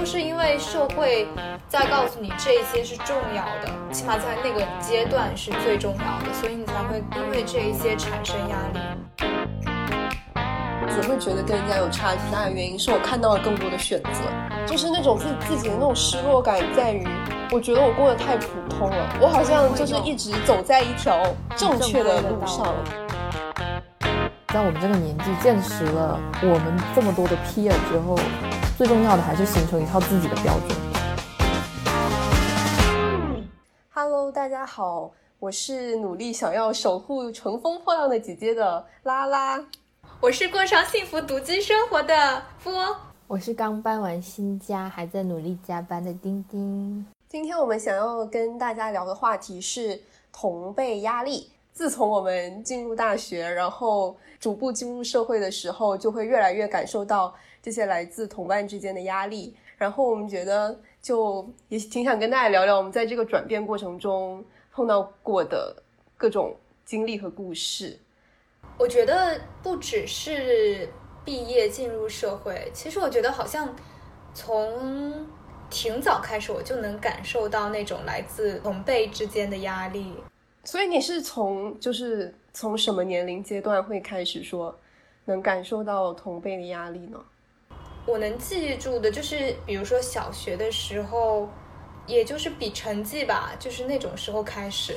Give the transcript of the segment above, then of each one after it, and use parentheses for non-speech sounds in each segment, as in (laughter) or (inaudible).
都是因为社会在告诉你这些是重要的，起码在那个阶段是最重要的，所以你才会因为这一些产生压力。只会觉得跟人家有差距大的原因是我看到了更多的选择，就是那种自自己的那种失落感在于，我觉得我过得太普通了，我好像就是一直走在一条正确的路上。在我们这个年纪见识了我们这么多的 peer 之后，最重要的还是形成一套自己的标准。Hello，大家好，我是努力想要守护乘风破浪的姐姐的拉拉。我是过上幸福独居生活的波，我是刚搬完新家还在努力加班的丁丁。今天我们想要跟大家聊的话题是同辈压力。自从我们进入大学，然后逐步进入社会的时候，就会越来越感受到这些来自同伴之间的压力。然后我们觉得，就也挺想跟大家聊聊我们在这个转变过程中碰到过的各种经历和故事。我觉得不只是毕业进入社会，其实我觉得好像从挺早开始，我就能感受到那种来自同辈之间的压力。所以你是从就是从什么年龄阶段会开始说能感受到同辈的压力呢？我能记住的就是，比如说小学的时候，也就是比成绩吧，就是那种时候开始，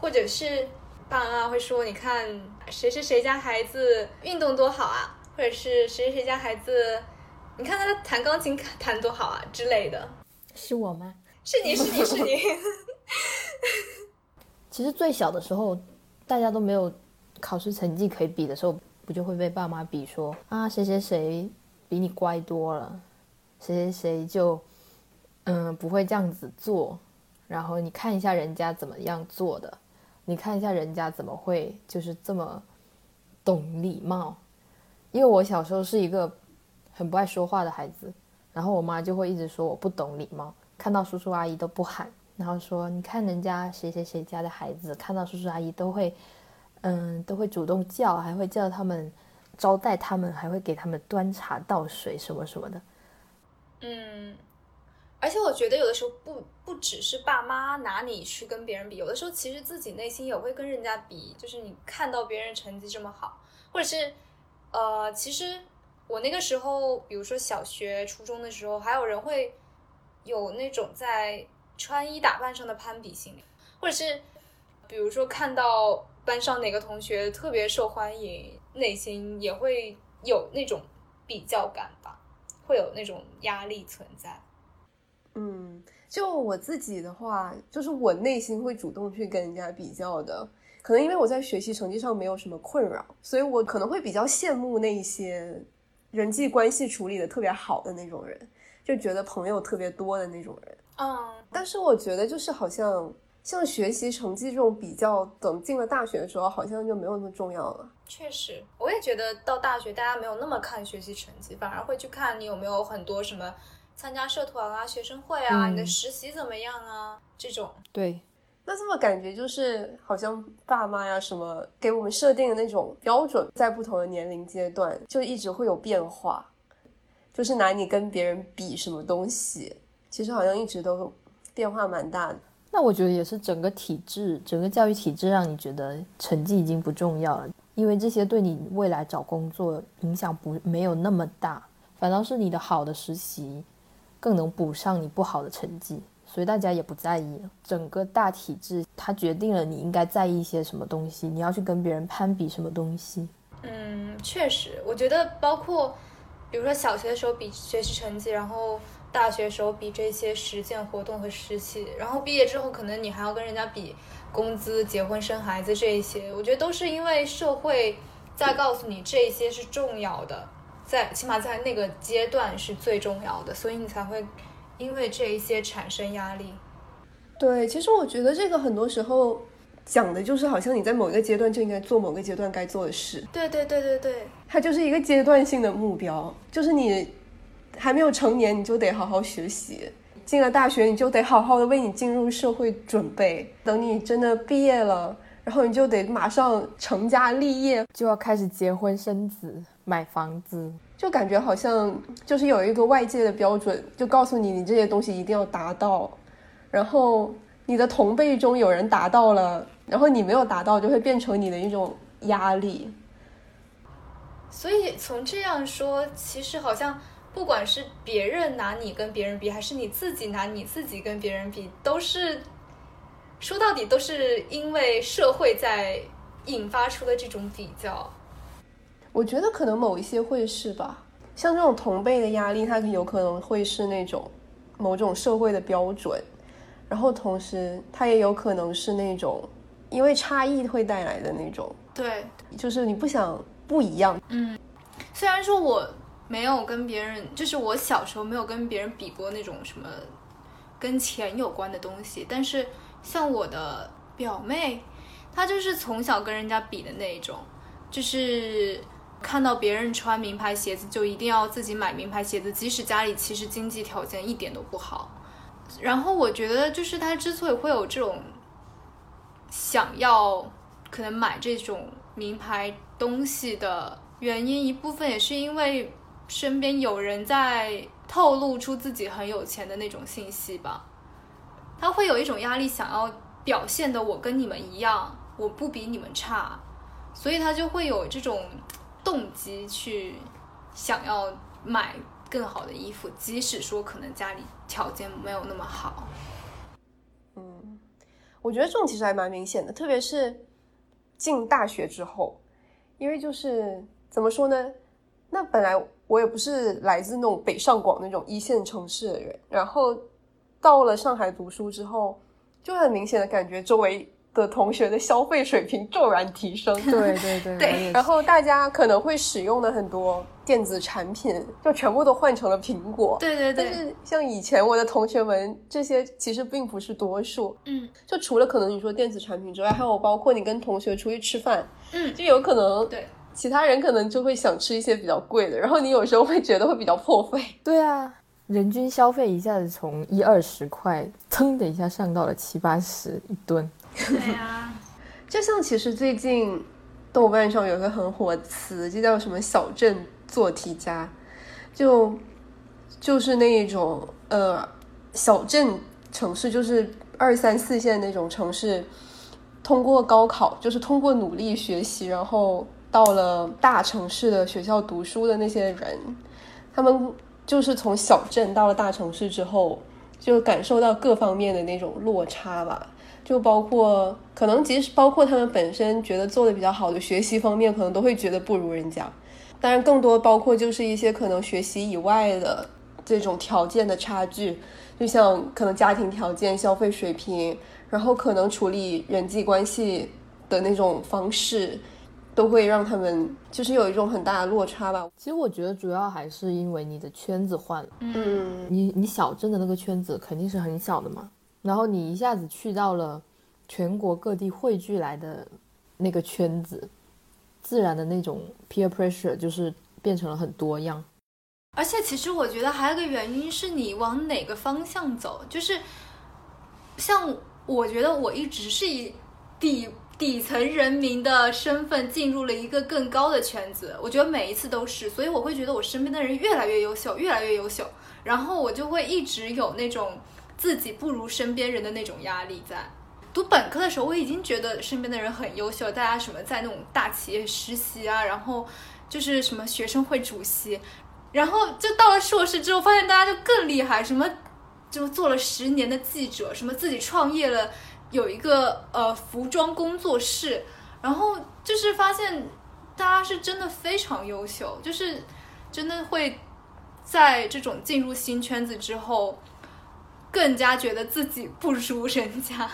或者是爸妈会说，你看谁谁谁家孩子运动多好啊，或者是谁谁谁家孩子，你看他弹钢琴弹多好啊之类的。是我吗？是你是你是你。(laughs) (laughs) 其实最小的时候，大家都没有考试成绩可以比的时候，不就会被爸妈比说啊，谁谁谁比你乖多了，谁谁谁就嗯不会这样子做，然后你看一下人家怎么样做的，你看一下人家怎么会就是这么懂礼貌。因为我小时候是一个很不爱说话的孩子，然后我妈就会一直说我不懂礼貌，看到叔叔阿姨都不喊。然后说，你看人家谁谁谁家的孩子，看到叔叔阿姨都会，嗯，都会主动叫，还会叫他们招待他们，还会给他们端茶倒水什么什么的。嗯，而且我觉得有的时候不不只是爸妈拿你去跟别人比，有的时候其实自己内心也会跟人家比，就是你看到别人成绩这么好，或者是呃，其实我那个时候，比如说小学、初中的时候，还有人会有那种在。穿衣打扮上的攀比心理，或者是比如说看到班上哪个同学特别受欢迎，内心也会有那种比较感吧，会有那种压力存在。嗯，就我自己的话，就是我内心会主动去跟人家比较的，可能因为我在学习成绩上没有什么困扰，所以我可能会比较羡慕那些人际关系处理的特别好的那种人，就觉得朋友特别多的那种人。嗯，但是我觉得就是好像像学习成绩这种比较，等进了大学的时候，好像就没有那么重要了。确实，我也觉得到大学大家没有那么看学习成绩，反而会去看你有没有很多什么参加社团啊、学生会啊，嗯你的实习怎么样啊这种。对，那这么感觉就是好像爸妈呀什么给我们设定的那种标准，在不同的年龄阶段就一直会有变化，就是拿你跟别人比什么东西。其实好像一直都变化蛮大的。那我觉得也是整个体制、整个教育体制让你觉得成绩已经不重要了，因为这些对你未来找工作影响不没有那么大，反倒是你的好的实习更能补上你不好的成绩，所以大家也不在意了。整个大体制它决定了你应该在意一些什么东西，你要去跟别人攀比什么东西。嗯，确实，我觉得包括比如说小学的时候比学习成绩，然后。大学时候比这些实践活动和实习，然后毕业之后可能你还要跟人家比工资、结婚、生孩子这一些，我觉得都是因为社会在告诉你这些是重要的，在起码在那个阶段是最重要的，所以你才会因为这一些产生压力。对，其实我觉得这个很多时候讲的就是好像你在某一个阶段就应该做某个阶段该做的事。对对对对对，它就是一个阶段性的目标，就是你。还没有成年，你就得好好学习；进了大学，你就得好好的为你进入社会准备。等你真的毕业了，然后你就得马上成家立业，就要开始结婚生子、买房子。就感觉好像就是有一个外界的标准，就告诉你你这些东西一定要达到，然后你的同辈中有人达到了，然后你没有达到，就会变成你的一种压力。所以从这样说，其实好像不管是别人拿你跟别人比，还是你自己拿你自己跟别人比，都是说到底都是因为社会在引发出的这种比较。我觉得可能某一些会是吧，像这种同辈的压力，它有可能会是那种某种社会的标准，然后同时它也有可能是那种因为差异会带来的那种，对，就是你不想不一样。嗯，虽然说我没有跟别人，就是我小时候没有跟别人比过那种什么跟钱有关的东西，但是像我的表妹，她就是从小跟人家比的那一种，就是。看到别人穿名牌鞋子，就一定要自己买名牌鞋子，即使家里其实经济条件一点都不好。然后我觉得，就是她之所以会有这种想要可能买这种名牌东西的原因，一部分也是因为身边有人在透露出自己很有钱的那种信息吧。他会有一种压力，想要表现的我跟你们一样，我不比你们差，所以他就会有这种。动机去想要买更好的衣服，即使说可能家里条件没有那么好。嗯，我觉得这种其实还蛮明显的，特别是进大学之后，因为就是怎么说呢？那本来我也不是来自那种北上广那种一线城市的人，然后到了上海读书之后，就很明显的感觉周围。的同学的消费水平骤然提升，对对对 (laughs) 对，然后大家可能会使用的很多电子产品，就全部都换成了苹果，对对对。但是像以前我的同学们，这些其实并不是多数，嗯，就除了可能你说电子产品之外，还有包括你跟同学出去吃饭，嗯，就有可能对其他人可能就会想吃一些比较贵的，然后你有时候会觉得会比较破费，(laughs) 对啊。人均消费一下子从一二十块，噌的一下上到了七八十一吨。对呀，(laughs) 就像其实最近豆瓣上有一个很火词，就叫什么“小镇做题家”，就就是那一种呃小镇城市，就是二三四线那种城市，通过高考，就是通过努力学习，然后到了大城市的学校读书的那些人，他们。就是从小镇到了大城市之后，就感受到各方面的那种落差吧。就包括可能，即使包括他们本身觉得做的比较好的学习方面，可能都会觉得不如人家。当然，更多包括就是一些可能学习以外的这种条件的差距，就像可能家庭条件、消费水平，然后可能处理人际关系的那种方式。都会让他们就是有一种很大的落差吧。其实我觉得主要还是因为你的圈子换了。嗯，你你小镇的那个圈子肯定是很小的嘛，然后你一下子去到了全国各地汇聚来的那个圈子，自然的那种 peer pressure 就是变成了很多样。而且其实我觉得还有个原因是你往哪个方向走，就是像我觉得我一直是以底。底层人民的身份进入了一个更高的圈子，我觉得每一次都是，所以我会觉得我身边的人越来越优秀，越来越优秀，然后我就会一直有那种自己不如身边人的那种压力在。读本科的时候，我已经觉得身边的人很优秀，大家什么在那种大企业实习啊，然后就是什么学生会主席，然后就到了硕士之后，发现大家就更厉害，什么就做了十年的记者，什么自己创业了。有一个呃服装工作室，然后就是发现大家是真的非常优秀，就是真的会在这种进入新圈子之后，更加觉得自己不如人家。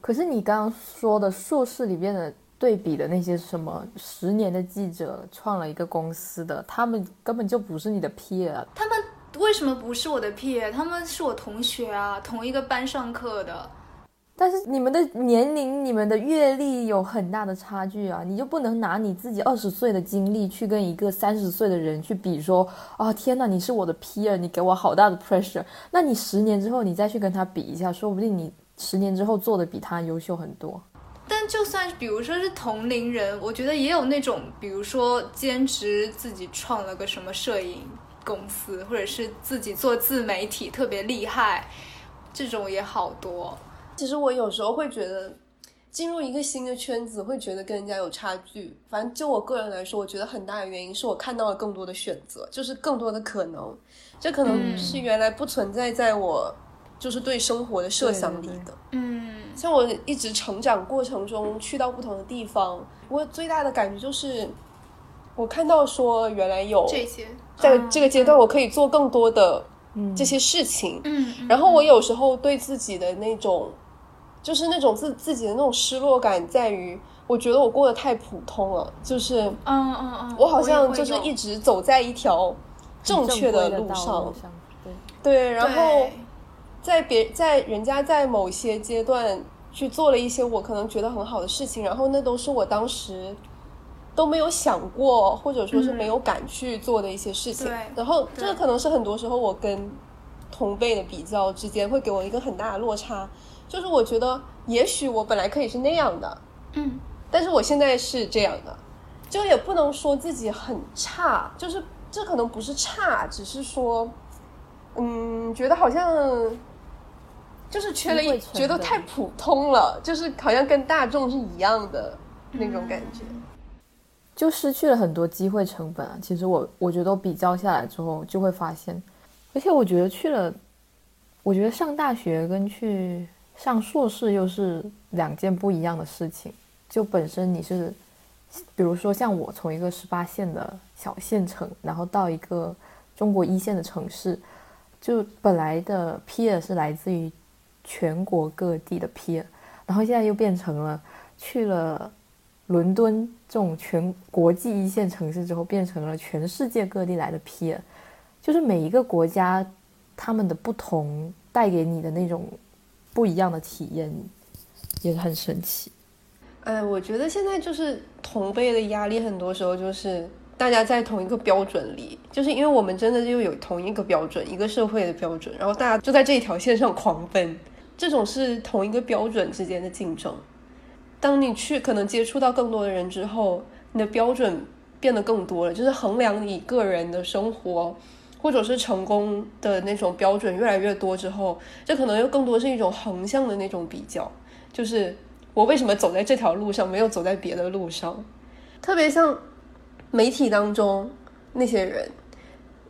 可是你刚刚说的硕士里边的对比的那些什么十年的记者创了一个公司的，他们根本就不是你的 peer。他们为什么不是我的 peer？他们是我同学啊，同一个班上课的。但是你们的年龄、你们的阅历有很大的差距啊！你就不能拿你自己二十岁的经历去跟一个三十岁的人去比，说啊天哪，你是我的 peer，你给我好大的 pressure。那你十年之后你再去跟他比一下，说不定你十年之后做的比他优秀很多。但就算比如说是同龄人，我觉得也有那种，比如说兼职自己创了个什么摄影公司，或者是自己做自媒体特别厉害，这种也好多。其实我有时候会觉得，进入一个新的圈子，会觉得跟人家有差距。反正就我个人来说，我觉得很大的原因是我看到了更多的选择，就是更多的可能。这可能是原来不存在在我就是对生活的设想里的。嗯，像我一直成长过程中去到不同的地方，我最大的感觉就是，我看到说原来有这些在这个阶段，我可以做更多的这些事情。嗯，嗯然后我有时候对自己的那种，就是那种自自己的那种失落感，在于我觉得我过得太普通了，就是嗯嗯嗯，我好像就是一直走在一条正确的路上。对，对，然后在别在人家在某些阶段去做了一些我可能觉得很好的事情，然后那都是我当时都没有想过，或者说是没有敢去做的一些事情。对然后这个可能是很多时候我跟同辈的比较之间会给我一个很大的落差，就是我觉得也许我本来可以是那样的，嗯但是我现在是这样的，就也不能说自己很差，就是这可能不是差，只是说，嗯，觉得好像就是缺了一，觉得太普通了，就是好像跟大众是一样的那种感觉。就失去了很多机会成本啊。其实我我觉得我比较下来之后就会发现，而且我觉得去了，我觉得上大学跟去上硕士又是两件不一样的事情。就本身你是，比如说像我从一个十八线的小县城，然后到一个中国一线的城市，就本来的 peer 是来自于全国各地的 peer，然后现在又变成了去了伦敦这种全国际一线城市之后，变成了全世界各地来的 peer，就是每一个国家他们的不同带给你的那种不一样的体验，也很神奇。哎，我觉得现在就是同辈的压力，很多时候就是大家在同一个标准里，就是因为我们真的就有同一个标准，一个社会的标准，然后大家就在这一条线上狂奔，这种是同一个标准之间的竞争。当你去可能接触到更多的人之后，你的标准变得更多了，就是衡量你个人的生活或者是成功的那种标准越来越多之后，这可能又更多是一种横向的那种比较，就是。我为什么走在这条路上，没有走在别的路上？特别像媒体当中那些人，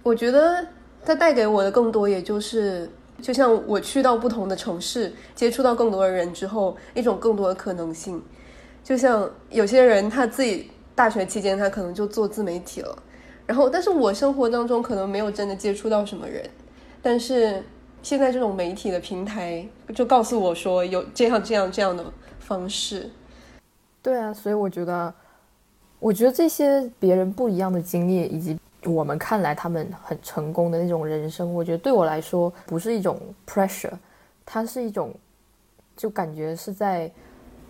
我觉得他带给我的更多，也就是就像我去到不同的城市，接触到更多的人之后，一种更多的可能性。就像有些人他自己大学期间，他可能就做自媒体了，然后但是我生活当中可能没有真的接触到什么人，但是现在这种媒体的平台就告诉我说有这样这样这样的。方式，对啊，所以我觉得，我觉得这些别人不一样的经历，以及我们看来他们很成功的那种人生，我觉得对我来说不是一种 pressure，它是一种，就感觉是在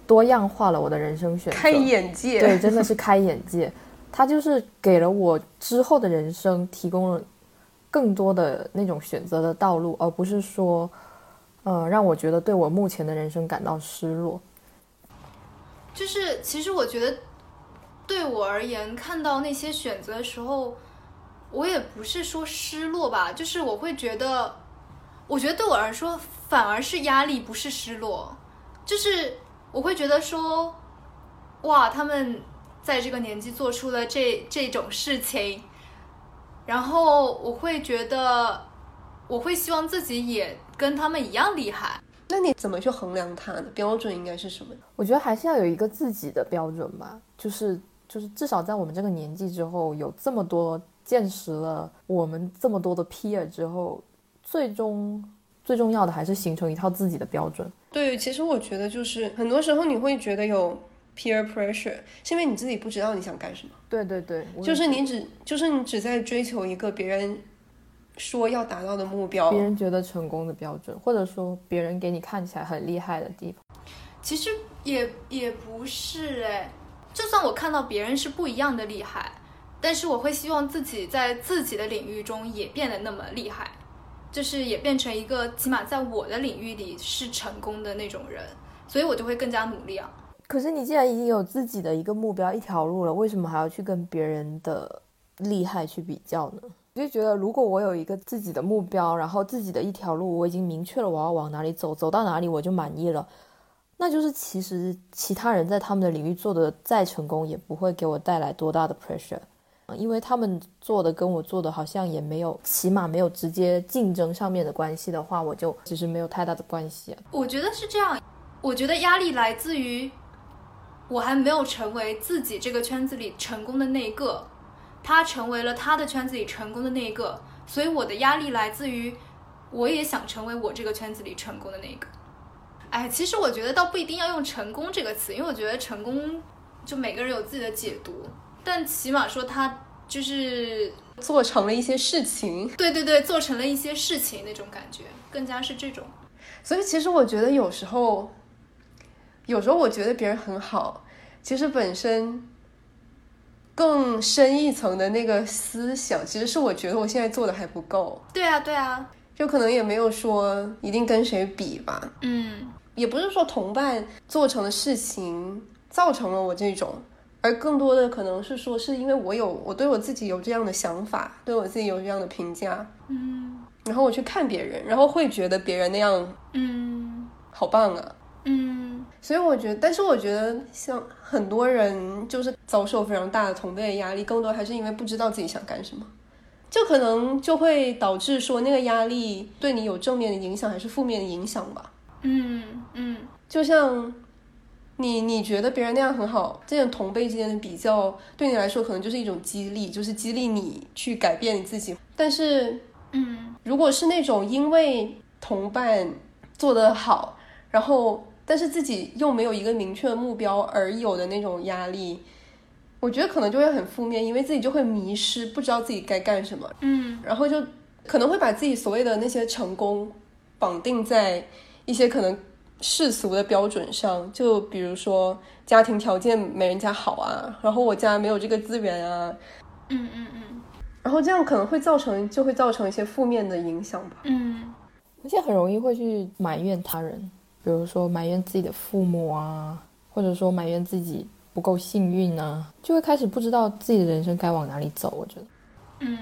多样化了我的人生选择，开眼界，对，真的是开眼界。它就是给了我之后的人生提供了更多的那种选择的道路，而不是说，呃，让我觉得对我目前的人生感到失落。就是其实我觉得，对我而言，看到那些选择的时候，我也不是说失落吧，就是我会觉得，我觉得对我来说反而是压力，不是失落。就是我会觉得说，哇，他们在这个年纪做出了这这种事情，然后我会觉得，我会希望自己也跟他们一样厉害。那你怎么去衡量它的？标准应该是什么？我觉得还是要有一个自己的标准吧，就是就是至少在我们这个年纪之后，有这么多见识了我们这么多的 peer 之后，最终最重要的还是形成一套自己的标准。对，其实我觉得就是很多时候你会觉得有 peer pressure，是因为你自己不知道你想干什么，对对对，就是你只就是你只在追求一个别人说要达到的目标别。人觉得成功的标准，或者说别人给你看起来很厉害的地方。其实也也不是哎，就算我看到别人是不一样的厉害，但是我会希望自己在自己的领域中也变得那么厉害，就是也变成一个起码在我的领域里是成功的那种人，所以我就会更加努力啊。可是你既然已经有自己的一个目标、一条路了，为什么还要去跟别人的厉害去比较呢？我就觉得，如果我有一个自己的目标，然后自己的一条路，我已经明确了我要往哪里走，走到哪里我就满意了，那就是其实其他人在他们的领域做的再成功，也不会给我带来多大的 pressure，因为他们做的跟我做的好像也没有，起码没有直接竞争上面的关系的话，我就其实没有太大的关系。我觉得是这样，我觉得压力来自于我还没有成为自己这个圈子里成功的那一个。他成为了他的圈子里成功的那一个，所以我的压力来自于，我也想成为我这个圈子里成功的那一个。哎，其实我觉得倒不一定要用“成功”这个词，因为我觉得成功就每个人有自己的解读，但起码说他就是做成了一些事情。对对对，做成了一些事情那种感觉，更加是这种。所以其实我觉得有时候，有时候我觉得别人很好，其实本身。更深一层的那个思想，其实是我觉得我现在做的还不够。对啊，对啊，就可能也没有说一定跟谁比吧。嗯，也不是说同伴做成的事情造成了我这种，而更多的可能是说，是因为我有我对我自己有这样的想法，对我自己有这样的评价。嗯，然后我去看别人，然后会觉得别人那样，嗯，好棒啊。嗯，所以我觉得，但是我觉得，像很多人就是遭受非常大的同辈的压力，更多还是因为不知道自己想干什么，就可能就会导致说那个压力对你有正面的影响还是负面的影响吧。嗯嗯，就像你你觉得别人那样很好，这种同辈之间的比较对你来说可能就是一种激励，就是激励你去改变你自己。但是，嗯，如果是那种因为同伴做得好，然后。但是自己又没有一个明确的目标而有的那种压力，我觉得可能就会很负面，因为自己就会迷失，不知道自己该干什么。嗯，然后就可能会把自己所谓的那些成功绑定在一些可能世俗的标准上，就比如说家庭条件没人家好啊，然后我家没有这个资源啊。嗯嗯嗯。然后这样可能会造成，就会造成一些负面的影响吧。嗯，而且很容易会去埋怨他人。比如说埋怨自己的父母啊，或者说埋怨自己不够幸运啊，就会开始不知道自己的人生该往哪里走。我觉得，嗯，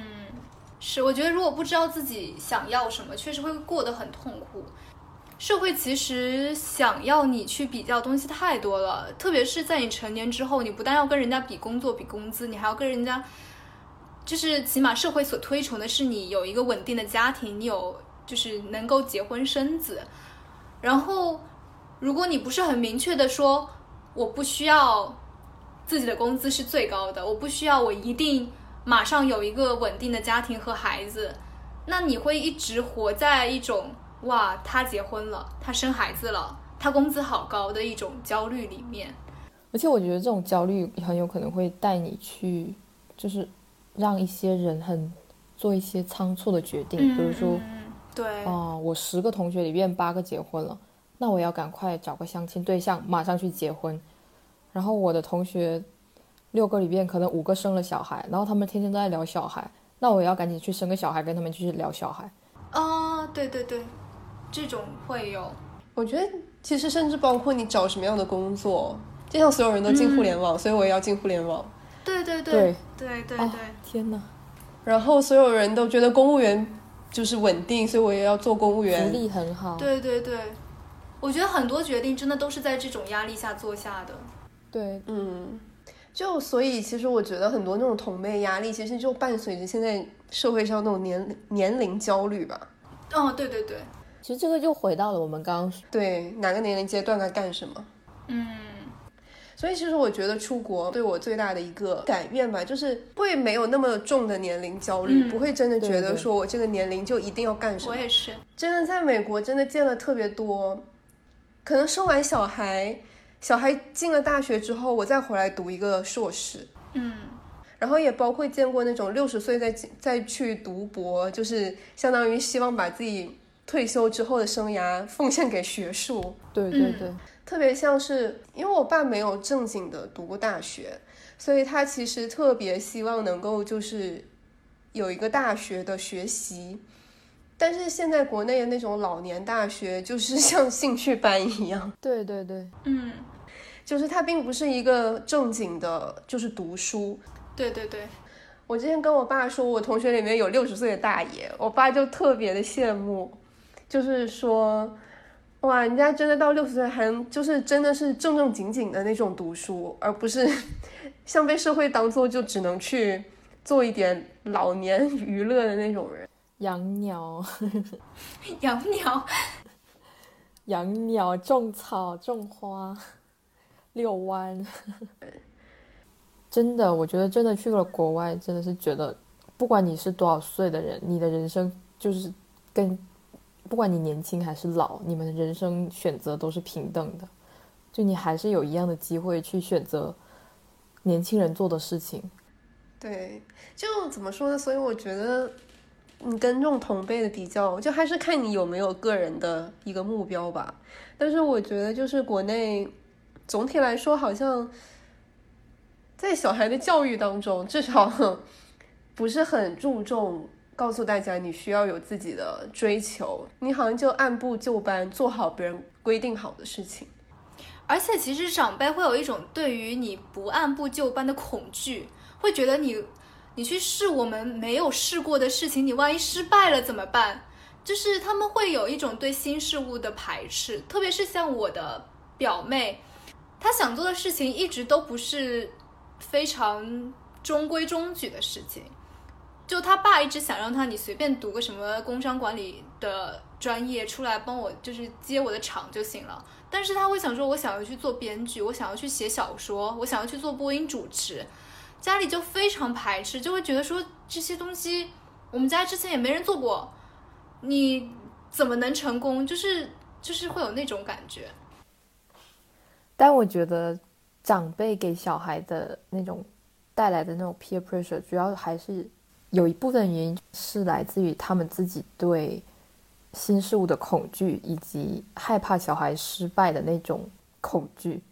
是，我觉得如果不知道自己想要什么，确实会过得很痛苦。社会其实想要你去比较东西太多了，特别是在你成年之后，你不但要跟人家比工作、比工资，你还要跟人家，就是起码社会所推崇的是你有一个稳定的家庭，你有就是能够结婚生子。然后，如果你不是很明确的说，我不需要自己的工资是最高的，我不需要我一定马上有一个稳定的家庭和孩子，那你会一直活在一种哇，他结婚了，他生孩子了，他工资好高的一种焦虑里面。而且我觉得这种焦虑很有可能会带你去，就是让一些人很做一些仓促的决定，比如说。对哦，我十个同学里面八个结婚了，那我要赶快找个相亲对象，马上去结婚。然后我的同学六个里面可能五个生了小孩，然后他们天天都在聊小孩，那我也要赶紧去生个小孩，跟他们继续聊小孩。啊，对对对，这种会有。我觉得其实甚至包括你找什么样的工作，就像所有人都进互联网，所以我也要进互联网。对对对对对对。天哪！然后所有人都觉得公务员。就是稳定，所以我也要做公务员。福利很好。对对对，我觉得很多决定真的都是在这种压力下做下的。对，嗯，就所以其实我觉得很多那种同辈压力，其实就伴随着现在社会上那种年年龄焦虑吧。哦，对对对，其实这个就回到了我们刚刚对哪个年龄阶段该干什么。嗯。所以其实我觉得出国对我最大的一个改变吧，就是会没有那么重的年龄焦虑，不会真的觉得说我这个年龄就一定要干什么。我也是，真的在美国真的见了特别多，可能生完小孩，小孩进了大学之后，我再回来读一个硕士，嗯，然后也包括见过那种六十岁再再去读博，就是相当于希望把自己退休之后的生涯奉献给学术。对对对。特别像是，因为我爸没有正经的读过大学，所以他其实特别希望能够就是有一个大学的学习。但是现在国内的那种老年大学，就是像兴趣班一样。对对对，嗯，就是它并不是一个正经的，就是读书。对对对，我之前跟我爸说，我同学里面有六十岁的大爷，我爸就特别的羡慕，就是说，哇，人家真的到六十岁还就是真的是正正经经的那种读书，而不是 (laughs) 像被社会当做就只能去做一点老年 (laughs) 娱乐的那种人。养鸟，(laughs) 养鸟，养鸟，种草，种花，遛弯。真的，我觉得真的去了国外，真的是觉得，不管你是多少岁的人，你的人生就是跟，不管你年轻还是老，你们的人生选择都是平等的，就你还是有一样的机会去选择年轻人做的事情。对，就怎么说呢？所以我觉得，你跟这种同辈的比较，就还是看你有没有个人的一个目标吧。但是我觉得，就是国内总体来说，好像在小孩的教育当中，至少 (laughs) 不是很注重告诉大家你需要有自己的追求，你好像就按部就班做好别人规定好的事情。而且其实长辈会有一种对于你不按部就班的恐惧，会觉得你你去试我们没有试过的事情，你万一失败了怎么办？就是他们会有一种对新事物的排斥，特别是像我的表妹，她想做的事情一直都不是非常中规中矩的事情。就他爸一直想让他你随便读个什么工商管理的专业出来帮我，就是接我的场就行了。但是他会想说，我想要去做编剧，我想要去写小说，我想要去做播音主持，家里就非常排斥，就会觉得说这些东西我们家之前也没人做过，你怎么能成功？就是就是会有那种感觉。但我觉得长辈给小孩的那种带来的那种 peer pressure，主要还是有一部分原因是来自于他们自己对新事物的恐惧，以及害怕小孩失败的那种恐惧。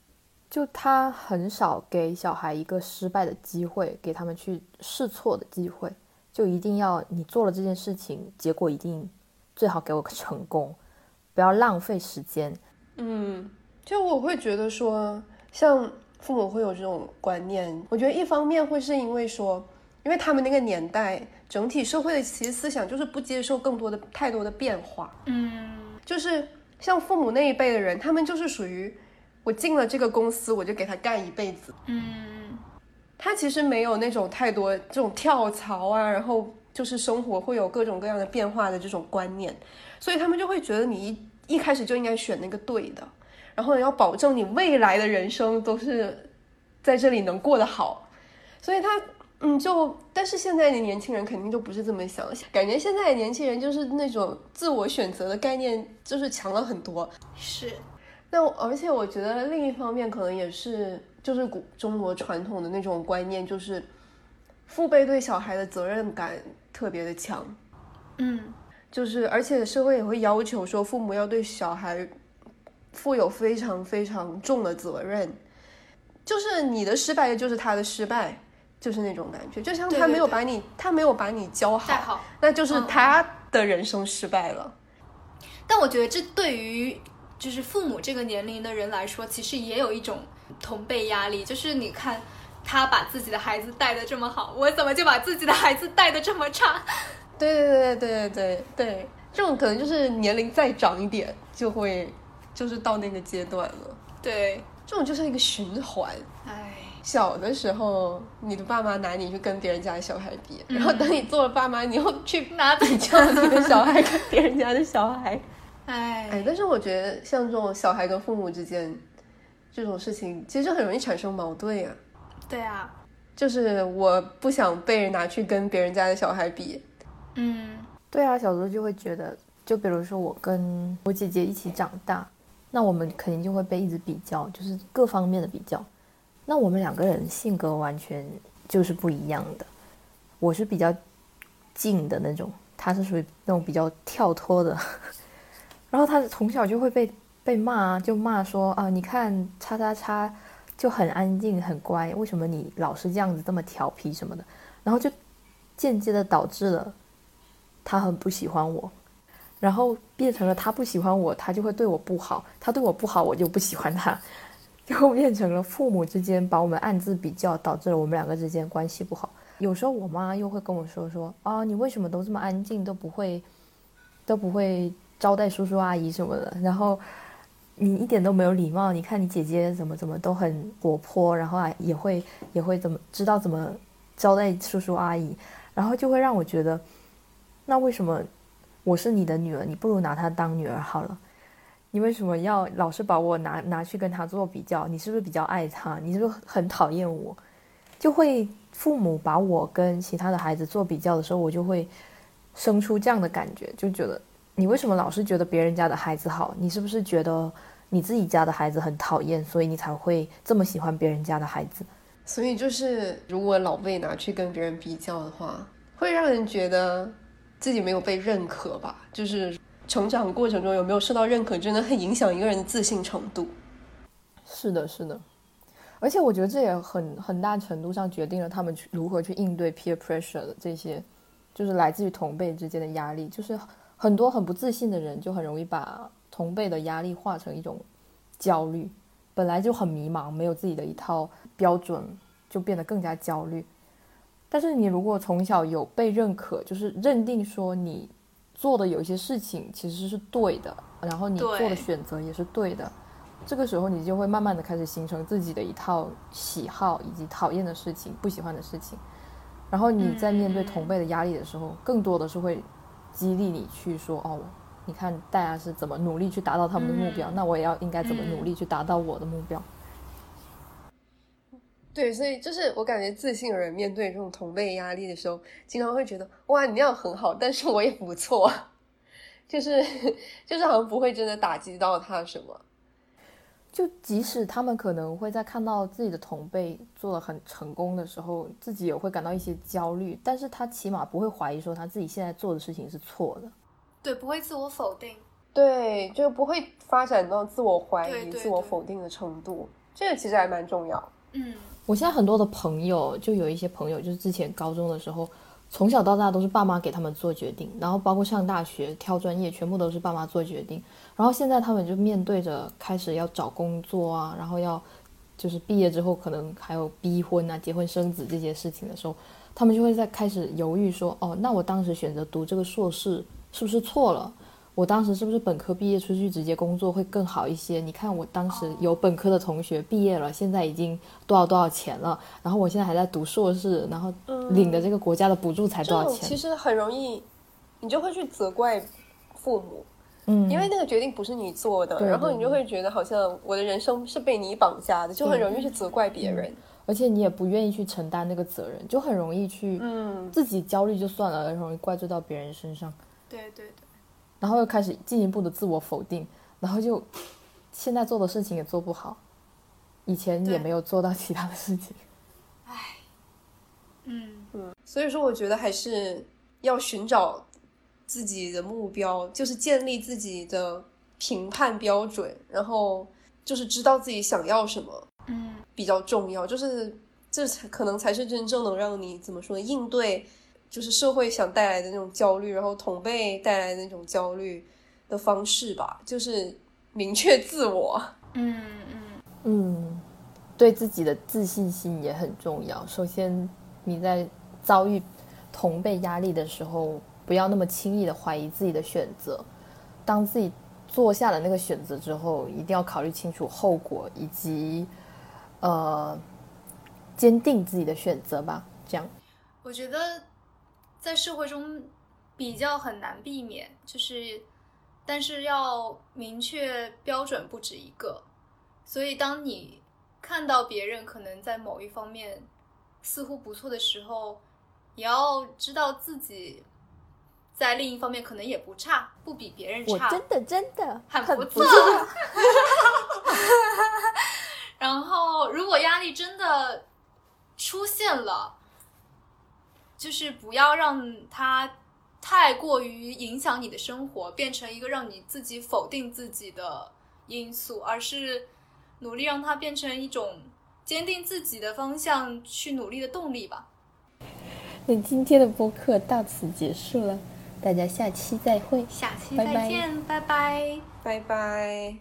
就他很少给小孩一个失败的机会，给他们去试错的机会，就一定要你做了这件事情，结果一定最好给我个成功，不要浪费时间。嗯，就我会觉得说，像父母会有这种观念，我觉得一方面会是因为说，因为他们那个年代整体社会的其实思想就是不接受更多的太多的变化，嗯，就是像父母那一辈的人，他们就是属于我进了这个公司我就给他干一辈子，嗯，他其实没有那种太多这种跳槽啊，然后就是生活会有各种各样的变化的这种观念，所以他们就会觉得你一一开始就应该选那个对的，然后要保证你未来的人生都是在这里能过得好，所以他嗯就，但是现在的年轻人肯定就不是这么想，感觉现在的年轻人就是那种自我选择的概念就是强了很多，是，那而且我觉得另一方面可能也是，就是古中国传统的那种观念，就是父辈对小孩的责任感特别的强，嗯，就是而且社会也会要求说父母要对小孩负有非常非常重的责任，就是你的失败就是他的失败，就是那种感觉，就像他没有把你他没有把你教好。那就是嗯他的人生失败了。但我觉得这对于就是父母这个年龄的人来说，其实也有一种同辈压力，就是你看他把自己的孩子带的这么好，我怎么就把自己的孩子带的这么差？(laughs) 对对对对对对对，这种可能就是年龄再长一点，就会就是到那个阶段了。对，这种就是一个循环。唉，小的时候，你的爸妈拿你去跟别人家的小孩比，嗯然后等你做了爸妈，你又去 (laughs) 拿比较你的小孩跟别人家的小孩。(laughs) 哎，唉，但是我觉得像这种小孩跟父母之间这种事情，其实很容易产生矛盾呀、对啊，就是我不想被人拿去跟别人家的小孩比，嗯对啊，小时候就会觉得，就比如说我跟我姐姐一起长大，那我们肯定就会被一直比较，就是各方面的比较。那我们两个人性格完全就是不一样的。我是比较静的那种，他是属于那种比较跳脱的。(laughs) 然后他从小就会被被骂，就骂说啊，你看叉叉叉就很安静很乖，为什么你老是这样子这么调皮什么的？然后就间接的导致了他很不喜欢我，然后变成了他不喜欢我，他就会对我不好，他对我不好，我就不喜欢他，就变成了父母之间把我们暗自比较，导致了我们两个之间关系不好。有时候我妈又会跟我说说啊，你为什么都这么安静，都不会都不会招待叔叔阿姨什么的，然后你一点都没有礼貌。你看你姐姐怎么怎么都很活泼，然后啊也会也会怎么知道怎么招待叔叔阿姨，然后就会让我觉得，那为什么我是你的女儿，你不如拿她当女儿好了。你为什么要老是把我拿拿去跟他做比较？你是不是比较爱他？你是不是很讨厌我？就会父母把我跟其他的孩子做比较的时候，我就会生出这样的感觉，就觉得你为什么老是觉得别人家的孩子好？你是不是觉得你自己家的孩子很讨厌，所以你才会这么喜欢别人家的孩子？所以就是如果老被拿去跟别人比较的话，会让人觉得自己没有被认可吧？就是。成长过程中有没有受到认可，真的很影响一个人的自信程度。是的，是的，而且我觉得这也很很大程度上决定了他们去如何去应对 peer pressure 的这些，就是来自于同辈之间的压力。就是很多很不自信的人就很容易把同辈的压力化成一种焦虑，本来就很迷茫，没有自己的一套标准，就变得更加焦虑。但是你如果从小有被认可，就是认定说你。做的有一些事情其实是对的，然后你做的选择也是对的，这个时候你就会慢慢的开始形成自己的一套喜好以及讨厌的事情、不喜欢的事情，然后你在面对同辈的压力的时候，更多的是会激励你去说哦，你看大家是怎么努力去达到他们的目标，那我也要应该怎么努力去达到我的目标。对，所以就是我感觉自信的人面对这种同辈压力的时候，经常会觉得哇，你那样很好，但是我也不错，(laughs) 就是就是好像不会真的打击到他什么。就即使他们可能会在看到自己的同辈做的很成功的时候，自己也会感到一些焦虑，但是他起码不会怀疑说他自己现在做的事情是错的。对，不会自我否定。对，就不会发展到自我怀疑、自我否定的程度。这个其实还蛮重要。嗯。我现在很多的朋友，就有一些朋友，就是之前高中的时候，从小到大都是爸妈给他们做决定，然后包括上大学挑专业，全部都是爸妈做决定。然后现在他们就面对着开始要找工作啊，然后要就是毕业之后可能还有逼婚啊、结婚生子这些事情的时候，他们就会在开始犹豫说：哦，那我当时选择读这个硕士是不是错了？我当时是不是本科毕业出去直接工作会更好一些？你看我当时有本科的同学毕业了，现在已经多少多少钱了，然后我现在还在读硕士，然后领的这个国家的补助才多少钱？其实很容易，你就会去责怪父母，嗯，因为那个决定不是你做的，然后你就会觉得好像我的人生是被你绑架的，就很容易去责怪别人，而且你也不愿意去承担那个责任，就很容易去，嗯，自己焦虑就算了，很容易怪罪到别人身上。对对对。然后又开始进一步的自我否定，然后就现在做的事情也做不好，以前也没有做到其他的事情，(laughs) 唉，嗯嗯，所以说我觉得还是要寻找自己的目标，就是建立自己的评判标准，然后就是知道自己想要什么，嗯，比较重要，就是这才可能才是真正能让你怎么说呢？应对。就是社会想带来的那种焦虑，然后同辈带来的那种焦虑的方式吧，就是明确自我。嗯嗯嗯，对自己的自信心也很重要。首先，你在遭遇同辈压力的时候，不要那么轻易的怀疑自己的选择。当自己做下了那个选择之后，一定要考虑清楚后果，以及呃，坚定自己的选择吧。这样，我觉得。在社会中，比较很难避免，就是，但是要明确标准不止一个，所以当你看到别人可能在某一方面似乎不错的时候，也要知道自己在另一方面可能也不差，不比别人差，真的真的很不错。(laughs) 然后，如果压力真的出现了。就是不要让它太过于影响你的生活，变成一个让你自己否定自己的因素，而是努力让它变成一种坚定自己的方向去努力的动力吧。那今天的播客到此结束了，大家下期再会，下期再见，拜拜，拜拜。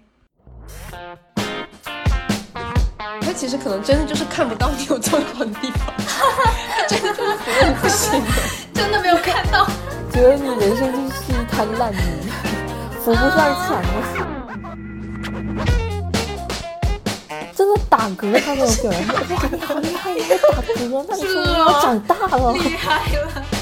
其实可能真的就是看不到你有这么好的地方，他 (laughs) 真的就是觉得你不行，真的没有看到。觉得你人生就是一滩烂泥，扶不上墙了。真的打嗝，(laughs) 他没有给人，哇，你好厉害，你会打嗝，那你说明我长大了。厉害了。